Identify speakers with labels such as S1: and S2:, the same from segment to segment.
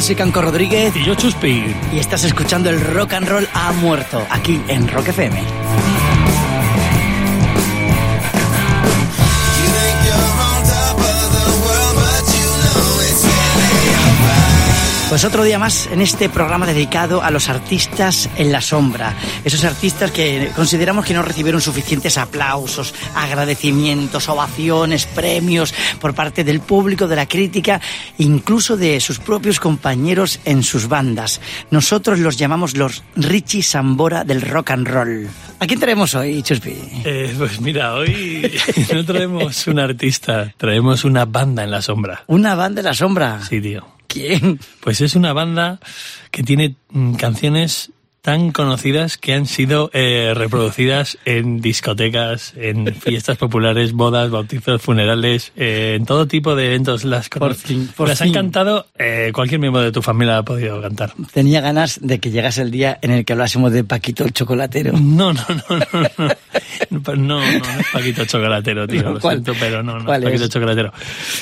S1: Soy Canco Rodríguez.
S2: Y yo Chuspi.
S1: Y estás escuchando el Rock and Roll ha muerto, aquí en Rock FM. Pues otro día más en este programa dedicado a los artistas en la sombra. Esos artistas que consideramos que no recibieron suficientes aplausos, agradecimientos, ovaciones, premios por parte del público, de la crítica, incluso de sus propios compañeros en sus bandas. Nosotros los llamamos los Richie Sambora del rock and roll. ¿A quién traemos hoy, Chuspi?
S2: Eh, pues mira, hoy no traemos un artista, traemos una banda en la sombra.
S1: ¿Una banda en la sombra?
S2: Sí, tío.
S1: ¿Quién?
S2: Pues es una banda que tiene mm, canciones tan conocidas que han sido eh, reproducidas en discotecas, en fiestas populares, bodas, bautizos, funerales, eh, en todo tipo de eventos. Las,
S1: por fin, por
S2: las
S1: fin.
S2: han cantado, eh, cualquier miembro de tu familia ha podido cantar.
S1: Tenía ganas de que llegase el día en el que hablásemos de Paquito el chocolatero.
S2: No, no, no, no, no. No, no, no es Paquito Chocolatero, tío. Lo
S1: ¿Cuál?
S2: siento, pero no, no
S1: ¿Cuál
S2: es Paquito
S1: es?
S2: Chocolatero.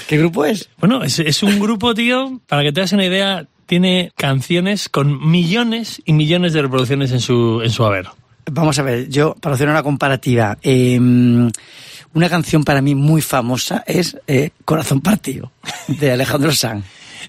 S1: ¿Qué grupo es?
S2: Bueno, es, es un grupo, tío, para que te hagas una idea, tiene canciones con millones y millones de reproducciones en su, en su haber.
S1: Vamos a ver, yo, para hacer una comparativa, eh, una canción para mí muy famosa es eh, Corazón Partido, de Alejandro Sanz.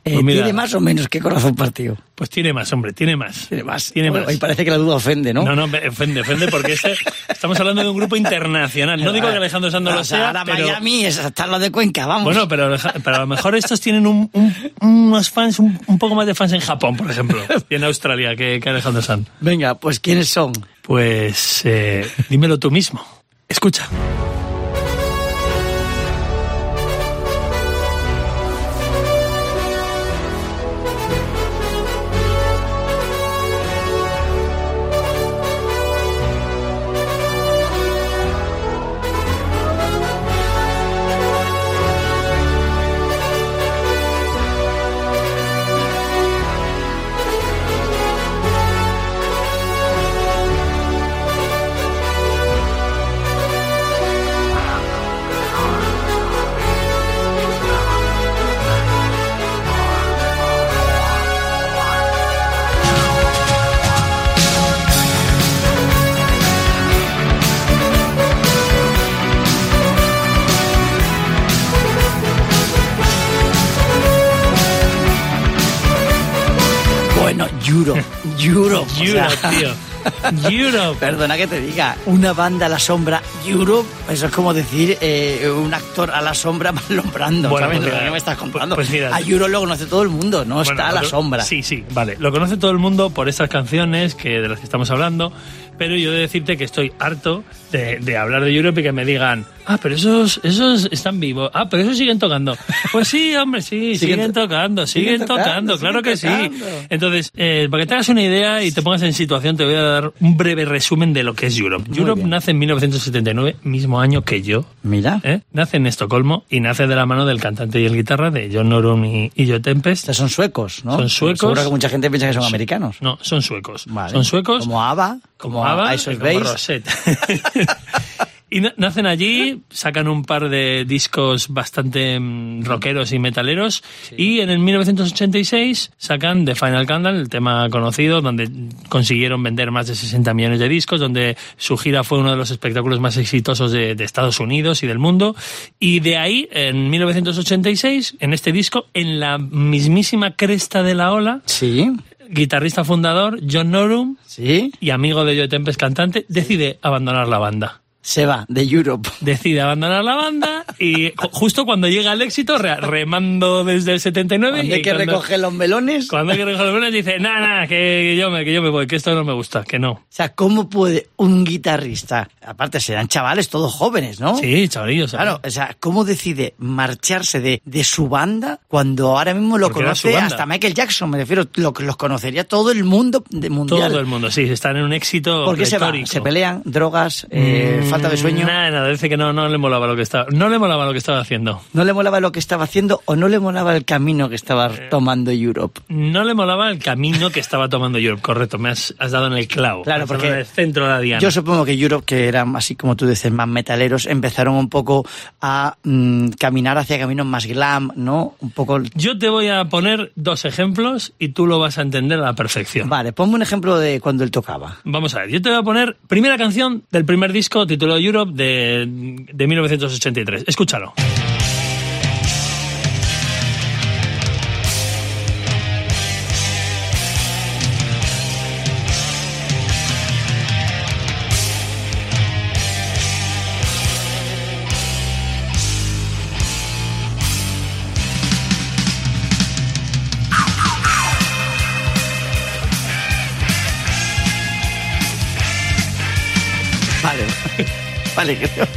S1: Eh,
S2: Pues mira.
S1: ¿Tiene más o menos que Corazón Partido?
S2: Pues tiene más, hombre, tiene más.
S1: Tiene más.
S2: Tiene
S1: Bueno,
S2: más.
S1: Y parece que la duda ofende, ¿no?
S2: No, no, ofende, ofende, porque este- estamos hablando de un grupo internacional. No digo que Alejandro Sanz lo
S1: sea, ahora
S2: pero...
S1: Miami es hasta lo de Cuenca, vamos.
S2: Bueno, pero, pero a lo mejor estos tienen un- un- unos fans, un, un poco más de fans en Japón, por ejemplo, y en Australia que, que Alejandro Sanz.
S1: Venga, pues ¿quiénes son?
S2: Pues eh, dímelo tú mismo. Escucha.
S1: ユーロ。ーロ。
S2: Europe.
S1: Perdona que te diga, una banda a la sombra, Europe, eso es como decir eh, un actor a la sombra malombrando.
S2: Bueno,
S1: ¿sabes?
S2: pues
S1: ¿Qué
S2: mira,
S1: me estás contando?
S2: pues mira.
S1: a Europe lo conoce todo el mundo, no
S2: Bueno,
S1: está a la sombra.
S2: Sí, sí, vale. Lo conoce todo el mundo por estas canciones que de las que estamos hablando, pero yo he de decirte que estoy harto de, de hablar de Europe y que me digan, ah, pero esos, esos están vivos, ah, pero esos siguen tocando. Pues sí, hombre, sí,
S1: Siguen
S2: siguen,
S1: to-
S2: tocando, siguen,
S1: siguen
S2: tocando,
S1: tocando,
S2: claro que sí. Entonces, eh, para que te hagas una idea y te pongas en situación, te voy a dar un breve resumen de lo que es Europe.
S1: Muy
S2: Europe
S1: bien.
S2: nace en 1979, mismo año que yo.
S1: Mira,
S2: ¿eh? Nace en Estocolmo y nace de la mano del cantante y el guitarra de John Norum y, y Joe Tempest.
S1: son suecos, ¿no?
S2: Son suecos.
S1: Seguro que mucha gente piensa que son americanos.
S2: No, son suecos.
S1: Vale.
S2: Son suecos.
S1: Como ABBA,
S2: como ABBA
S1: Ice
S2: y como. Rosette. y na- nacen allí, sacan un par de discos bastante mm, rockeros y metaleros. Y en el 1986 sacan The Final Candle, el tema conocido, donde consiguieron vender más de 60 millones de discos, donde su gira fue uno de los espectáculos más exitosos de, de Estados Unidos y del mundo. Y de ahí, en 1986, en este disco, en la mismísima cresta de la ola,
S1: Sí,
S2: guitarrista fundador John Norum
S1: sí,
S2: y amigo de Joe Tempest cantante, decide abandonar la banda.
S1: Se va de Europe.
S2: Decide abandonar la banda y ju- justo cuando llega el éxito, re- remando desde el 79
S1: Cuando
S2: y
S1: hay que
S2: cuando,
S1: recoger los melones.
S2: cuando hay que recoger los melones, dice, nada, nada, que yo me, que yo me voy, que esto no me gusta, que no.
S1: O sea, ¿cómo puede un guitarrista, aparte serán chavales todos jóvenes, ¿no?
S2: Sí, chavalillos.
S1: Claro, o sea, ¿cómo decide marcharse de, de su banda cuando ahora mismo lo
S2: Porque
S1: conoce hasta Michael Jackson? Me refiero, lo los conocería todo el mundo de mundial.
S2: Todo el mundo, sí, están en un éxito
S1: ¿Por qué se va?
S2: retórico.
S1: ¿Se pelean? ¿Drogas? Eh,
S2: Mm,
S1: falta de sueño.
S2: Nada, nada, dice que no, no le molaba lo que estaba, no le molaba lo que estaba haciendo.
S1: ¿No le molaba lo que estaba haciendo o no le molaba el camino que estaba
S2: Eh.
S1: tomando Europe?
S2: No le molaba el camino que estaba tomando Europe, correcto, me has, has dado en el clavo.
S1: Claro, porque
S2: en el centro de la diana.
S1: Yo supongo que Europe, que eran así como tú dices, más metaleros, empezaron un poco a mm, caminar hacia caminos más glam, ¿no? Un poco...
S2: Yo te voy a poner dos ejemplos y tú lo vas a entender a la perfección.
S1: Vale, ponme un ejemplo de cuando él tocaba.
S2: Vamos a ver, yo te voy a poner primera canción del primer disco titulado Europe de, de 1983. Escúchalo.
S1: Vale, creo,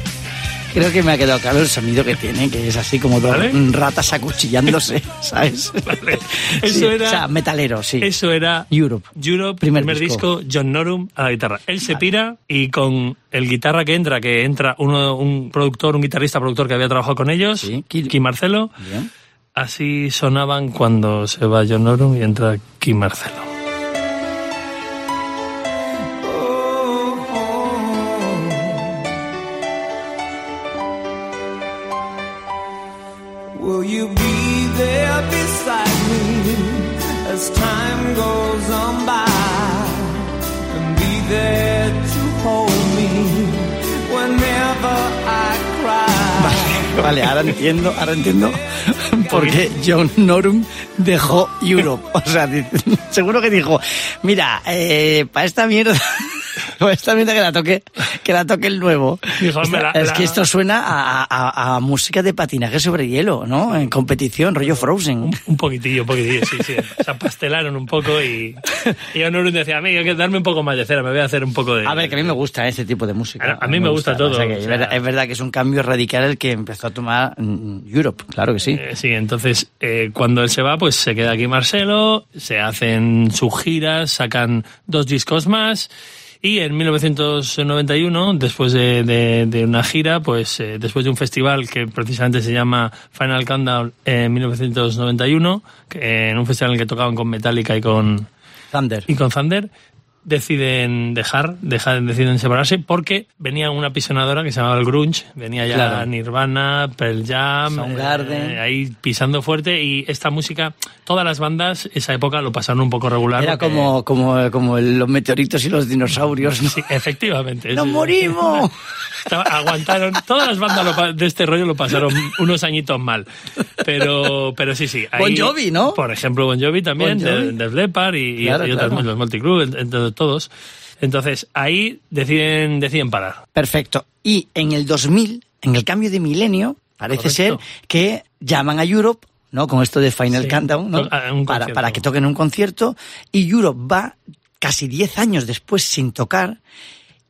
S1: creo que me ha quedado claro el sonido que tiene, que es así como dos
S2: ¿Vale?
S1: ratas acuchillándose, ¿sabes?
S2: Vale.
S1: Sí,
S2: Eso era-
S1: O sea, metalero, sí.
S2: Eso era
S1: Europe.
S2: Europe,
S1: Primer
S2: primer,
S1: disco.
S2: disco. John Norum a la guitarra. Él se pira y con el guitarra que entra, que entra uno, un productor, un guitarrista productor que había trabajado con ellos,
S1: Sí,
S2: Kim Marcelo,
S1: Bien.
S2: así sonaban cuando se va John Norum y entra Kim Marcelo.
S3: As?
S1: Vale, ahora entiendo, ahora entiendo por qué John Norum dejó Europe. O sea, seguro que dijo, mira, eh, para esta mierda, para esta mierda que la toque, que la toque el nuevo.
S2: Dijo, "Me la-
S1: es
S2: la-
S1: que esto suena a, a- a música de patinaje sobre hielo, ¿no? En competición, rollo Frozen.
S2: Un, un poquitillo, un poquitillo, sí, sí. Se apastelaron un poco y, y Norum decía, a mí hay que darme un poco más de cera, me voy a hacer un poco de...
S1: A ver, que a mí me gusta este tipo de música.
S2: A- a mí me gusta todo,
S1: O sea, que
S2: o
S1: es,
S2: sea-
S1: verdad, es verdad que es un cambio radical el que empezó a tomar mm, Europe, claro que sí.
S2: Eh, sí, entonces eh, cuando él se va, pues se queda aquí Marcelo, se hacen sus giras, sacan dos discos más y en 1991, después de, de- de una gira, pues eh, después de un festival que precisamente se llama Final Countdown en 1991, que, en un festival en el que tocaban con Metallica y con,
S1: Thunder.
S2: y con Thunder, deciden dejar, dejar, deciden separarse porque venía una pisonadora que se llamaba el grunge, venía ya
S1: Claro.
S2: Nirvana, Pearl Jam,
S1: Soundgarden.
S2: eh, ahí pisando fuerte y esta música, todas las bandas esa época lo pasaron un poco regular.
S1: Era
S2: porque-
S1: como, como, como los meteoritos y los dinosaurios. ¿no?
S2: Sí, efectivamente.
S1: ¡Nos morimos!
S2: Aguantaron, todas las bandas de este rollo lo pasaron unos añitos mal. Pero, pero sí, sí. ahí-
S1: Bon Jovi, ¿no?
S2: Por ejemplo, Bon Jovi también,
S1: Bon Jovi.
S2: de, de Leppard y,
S1: Claro,
S2: y otras,
S1: claro.
S2: los Multiclub, todos. Entonces, ahí deciden, deciden parar.
S1: Perfecto. Y en el 2000, en el cambio de milenio, parece
S2: Correcto.
S1: ser que llaman a Europe, ¿no? Con esto de Final
S2: Sí.
S1: Countdown, ¿no?
S2: A un
S1: Para, para que toquen un concierto. Y Europe va casi 10 años después sin tocar.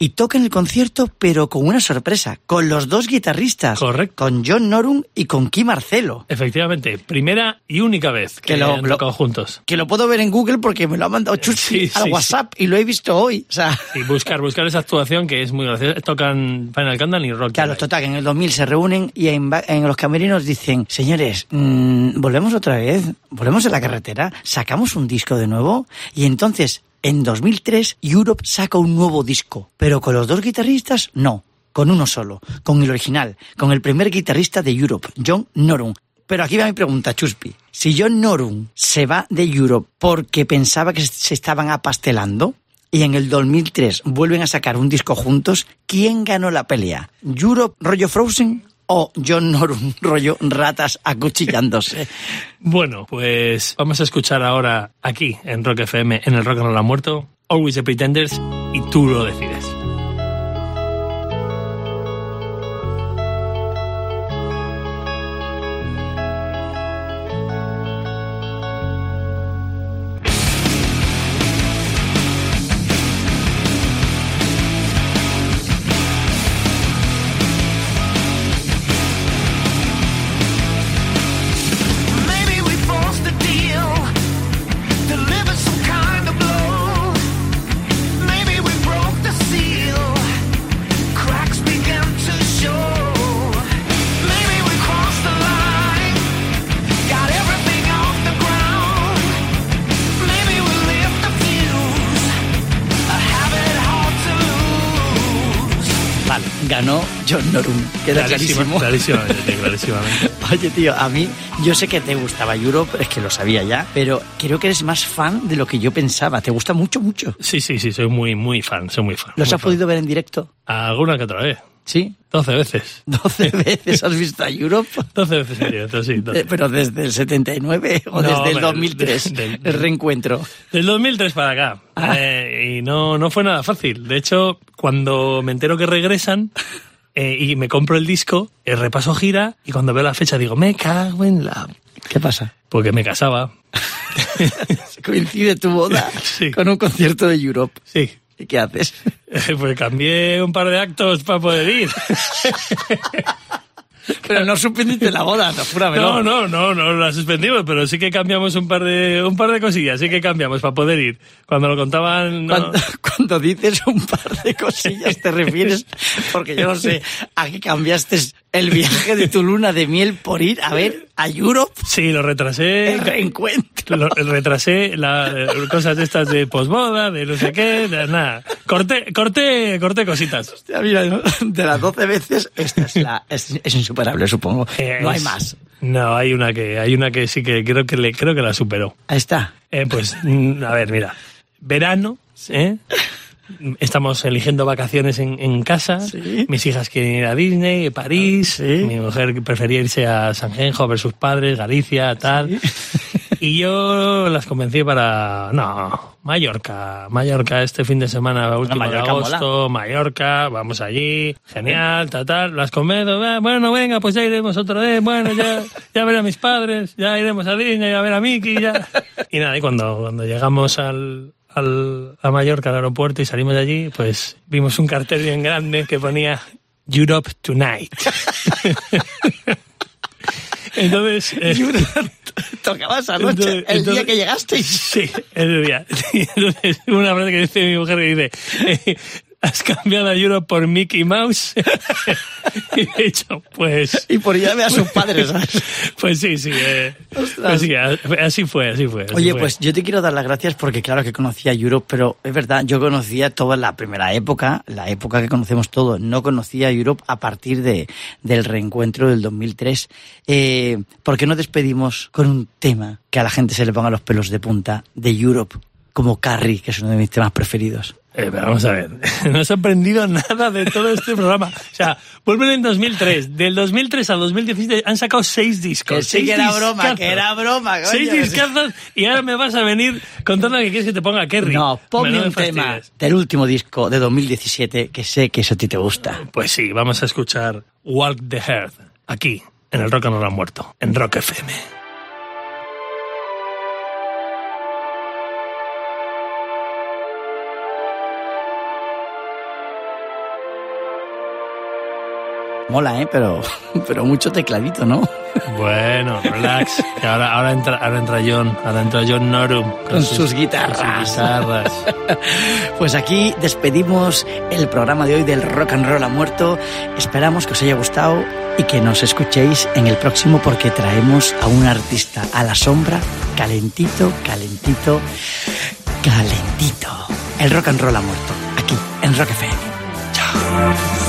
S1: Y tocan el concierto, pero con una sorpresa, con los dos guitarristas.
S2: Correcto.
S1: Con John Norum y con Kim Marcelo.
S2: Efectivamente, primera y única vez que,
S1: Que lo-
S2: han
S1: lo-
S2: tocado juntos.
S1: Que lo puedo ver en Google porque me lo ha mandado Chuchi
S2: sí,
S1: al
S2: sí,
S1: WhatsApp y lo he visto hoy. O sea,
S2: Y buscar, buscar esa actuación que es muy graciosa. Tocan Final Countdown y Rock.
S1: Claro, total, que en el 2000 se reúnen y en los camerinos dicen, señores, mm, volvemos otra vez, volvemos a la carretera, sacamos un disco de nuevo y entonces en 2003 Europe saca un nuevo disco, pero con los dos guitarristas no, con uno solo, con el original, con el primer guitarrista de Europe, John Norum. Pero aquí va mi pregunta, Chuspi. Si John Norum se va de Europe porque pensaba que se estaban apastelando, y en el 2003 vuelven a sacar un disco juntos, ¿quién ganó la pelea? ¿Europe rollo Frozen o John Norum rollo ratas acuchillándose?
S2: Bueno, pues vamos a escuchar ahora aquí en Rock FM, en el Rock No lo ha muerto, Always the Pretenders y tú lo decides.
S1: John Norum. Queda
S2: Clarísima-
S1: clarísimo.
S2: clarísimamente, clarísimamente.
S1: Oye, tío, a mí, yo sé que te gustaba Europe, es que lo sabía ya, pero creo que eres más fan de lo que yo pensaba. Te gusta mucho, mucho.
S2: Sí, sí, sí, soy muy, muy fan, soy muy fan.
S1: ¿Los
S2: muy
S1: has
S2: fan.
S1: podido ver en directo?
S2: Alguna que otra vez.
S1: Sí.
S2: 12 veces.
S1: 12 veces has visto a Europe.
S2: 12 veces en directo, sí. 12.
S1: Eh, Pero desde el 79 o
S2: No,
S1: desde el
S2: hombre,
S1: 2003,
S2: del- del-
S1: el reencuentro.
S2: Del 2003 para acá.
S1: Ah.
S2: Eh, y no, no fue nada fácil. De hecho, cuando me entero que regresan eh, y me compro el disco, el repaso gira y cuando veo la fecha digo, me cago en la...
S1: ¿Qué pasa?
S2: Porque me casaba.
S1: Coincide tu boda
S2: Sí.
S1: con un concierto de Europe.
S2: Sí.
S1: ¿Y qué haces?
S2: Pues cambié un par de actos para poder ir.
S1: Pero no suspendiste la boda, no, júramelo.
S2: No, no, no, no la suspendimos, pero sí que cambiamos un par de un par de cosillas, sí que cambiamos para poder ir. Cuando lo contaban, no.
S1: Cuando, cuando dices un par de cosillas te refieres, porque yo no sé, a qué cambiaste el viaje de tu luna de miel por ir a ver a Europe
S2: Sí, lo retrasé.
S1: el reencuentro.
S2: Lo, retrasé la, eh, cosas de estas de posboda, de no sé qué, de nada. Corté, corté, corté cositas.
S1: Hostia, mira, de las 12 veces, esta es la es, es insuperable, supongo. No hay más.
S2: No, hay una que, hay una que sí que creo que le, creo que la superó.
S1: Ahí está.
S2: Eh, pues, mm, a ver, mira. Verano, ¿eh? Estamos eligiendo vacaciones en, en casa.
S1: Sí.
S2: Mis hijas quieren ir a Disney, París.
S1: Sí.
S2: Mi mujer prefería irse a Sanjenjo a ver sus padres, Galicia, tal. Y yo las convencí para. No, Mallorca. Mallorca este fin de semana, último
S1: Mallorca
S2: de agosto. Mallorca, vamos allí. Genial, tal, tal. Las convenzo. "Ah, Bueno, venga, pues ya iremos otra vez. Bueno, ya, ya ver a mis padres. Ya iremos a Disney, a ver a Mickey. Ya. Y nada, y cuando, cuando llegamos al, al, a Mallorca, al aeropuerto, y salimos de allí, pues vimos un cartel bien grande que ponía Europe Tonight. Entonces, eh,
S1: tocaba esa noche,
S2: entonces-
S1: el día
S2: entonces-
S1: que llegasteis.
S2: Sí, ese día. Entonces, una frase que dice mi mujer que dice, eh, ¿has cambiado a Europe por Mickey Mouse? y he dicho, pues,
S1: Y por ir a sus padres, ¿sabes?
S2: pues sí, sí. eh, pues sí, así fue, así fue. así
S1: Oye,
S2: fue.
S1: pues yo te quiero dar las gracias porque claro que conocía a Europe, pero es verdad, yo conocía toda la primera época, la época que conocemos todos. No conocía a Europe a partir de, del reencuentro del 2003. Eh, ¿Por qué no despedimos con un tema que a la gente se le ponga los pelos de punta de Europe, como Carrie, que es uno de mis temas preferidos?
S2: Eh, pero vamos a ver, no he aprendido nada de todo este programa. O sea, vuelven en 2003. Del 2003 al 2017 han sacado seis discos.
S1: Que sí,
S2: seis
S1: que era broma, que era broma, coño.
S2: Seis discazos y ahora me vas a venir contando que quieres que te ponga Kerry.
S1: No, ponme
S2: Me- no
S1: un tema del último disco de 2017 que sé que eso a ti te gusta.
S2: Pues sí, vamos a escuchar Walk the Earth aquí, en el Rock and Roll muerto, en Rock FM.
S1: Mola, ¿eh? Pero, pero mucho tecladito, ¿no?
S2: Bueno, relax, que ahora, ahora, entra, ahora entra John, ahora entra John Norum
S1: Con sus guitarras.
S2: con sus guitarras.
S1: Pues aquí despedimos el programa de hoy del Rock and Roll ha muerto. Esperamos que os haya gustado y que nos escuchéis en el próximo porque traemos a un artista a la sombra, calentito, calentito, calentito. El Rock and Roll ha muerto, aquí en Rock FM. Chao.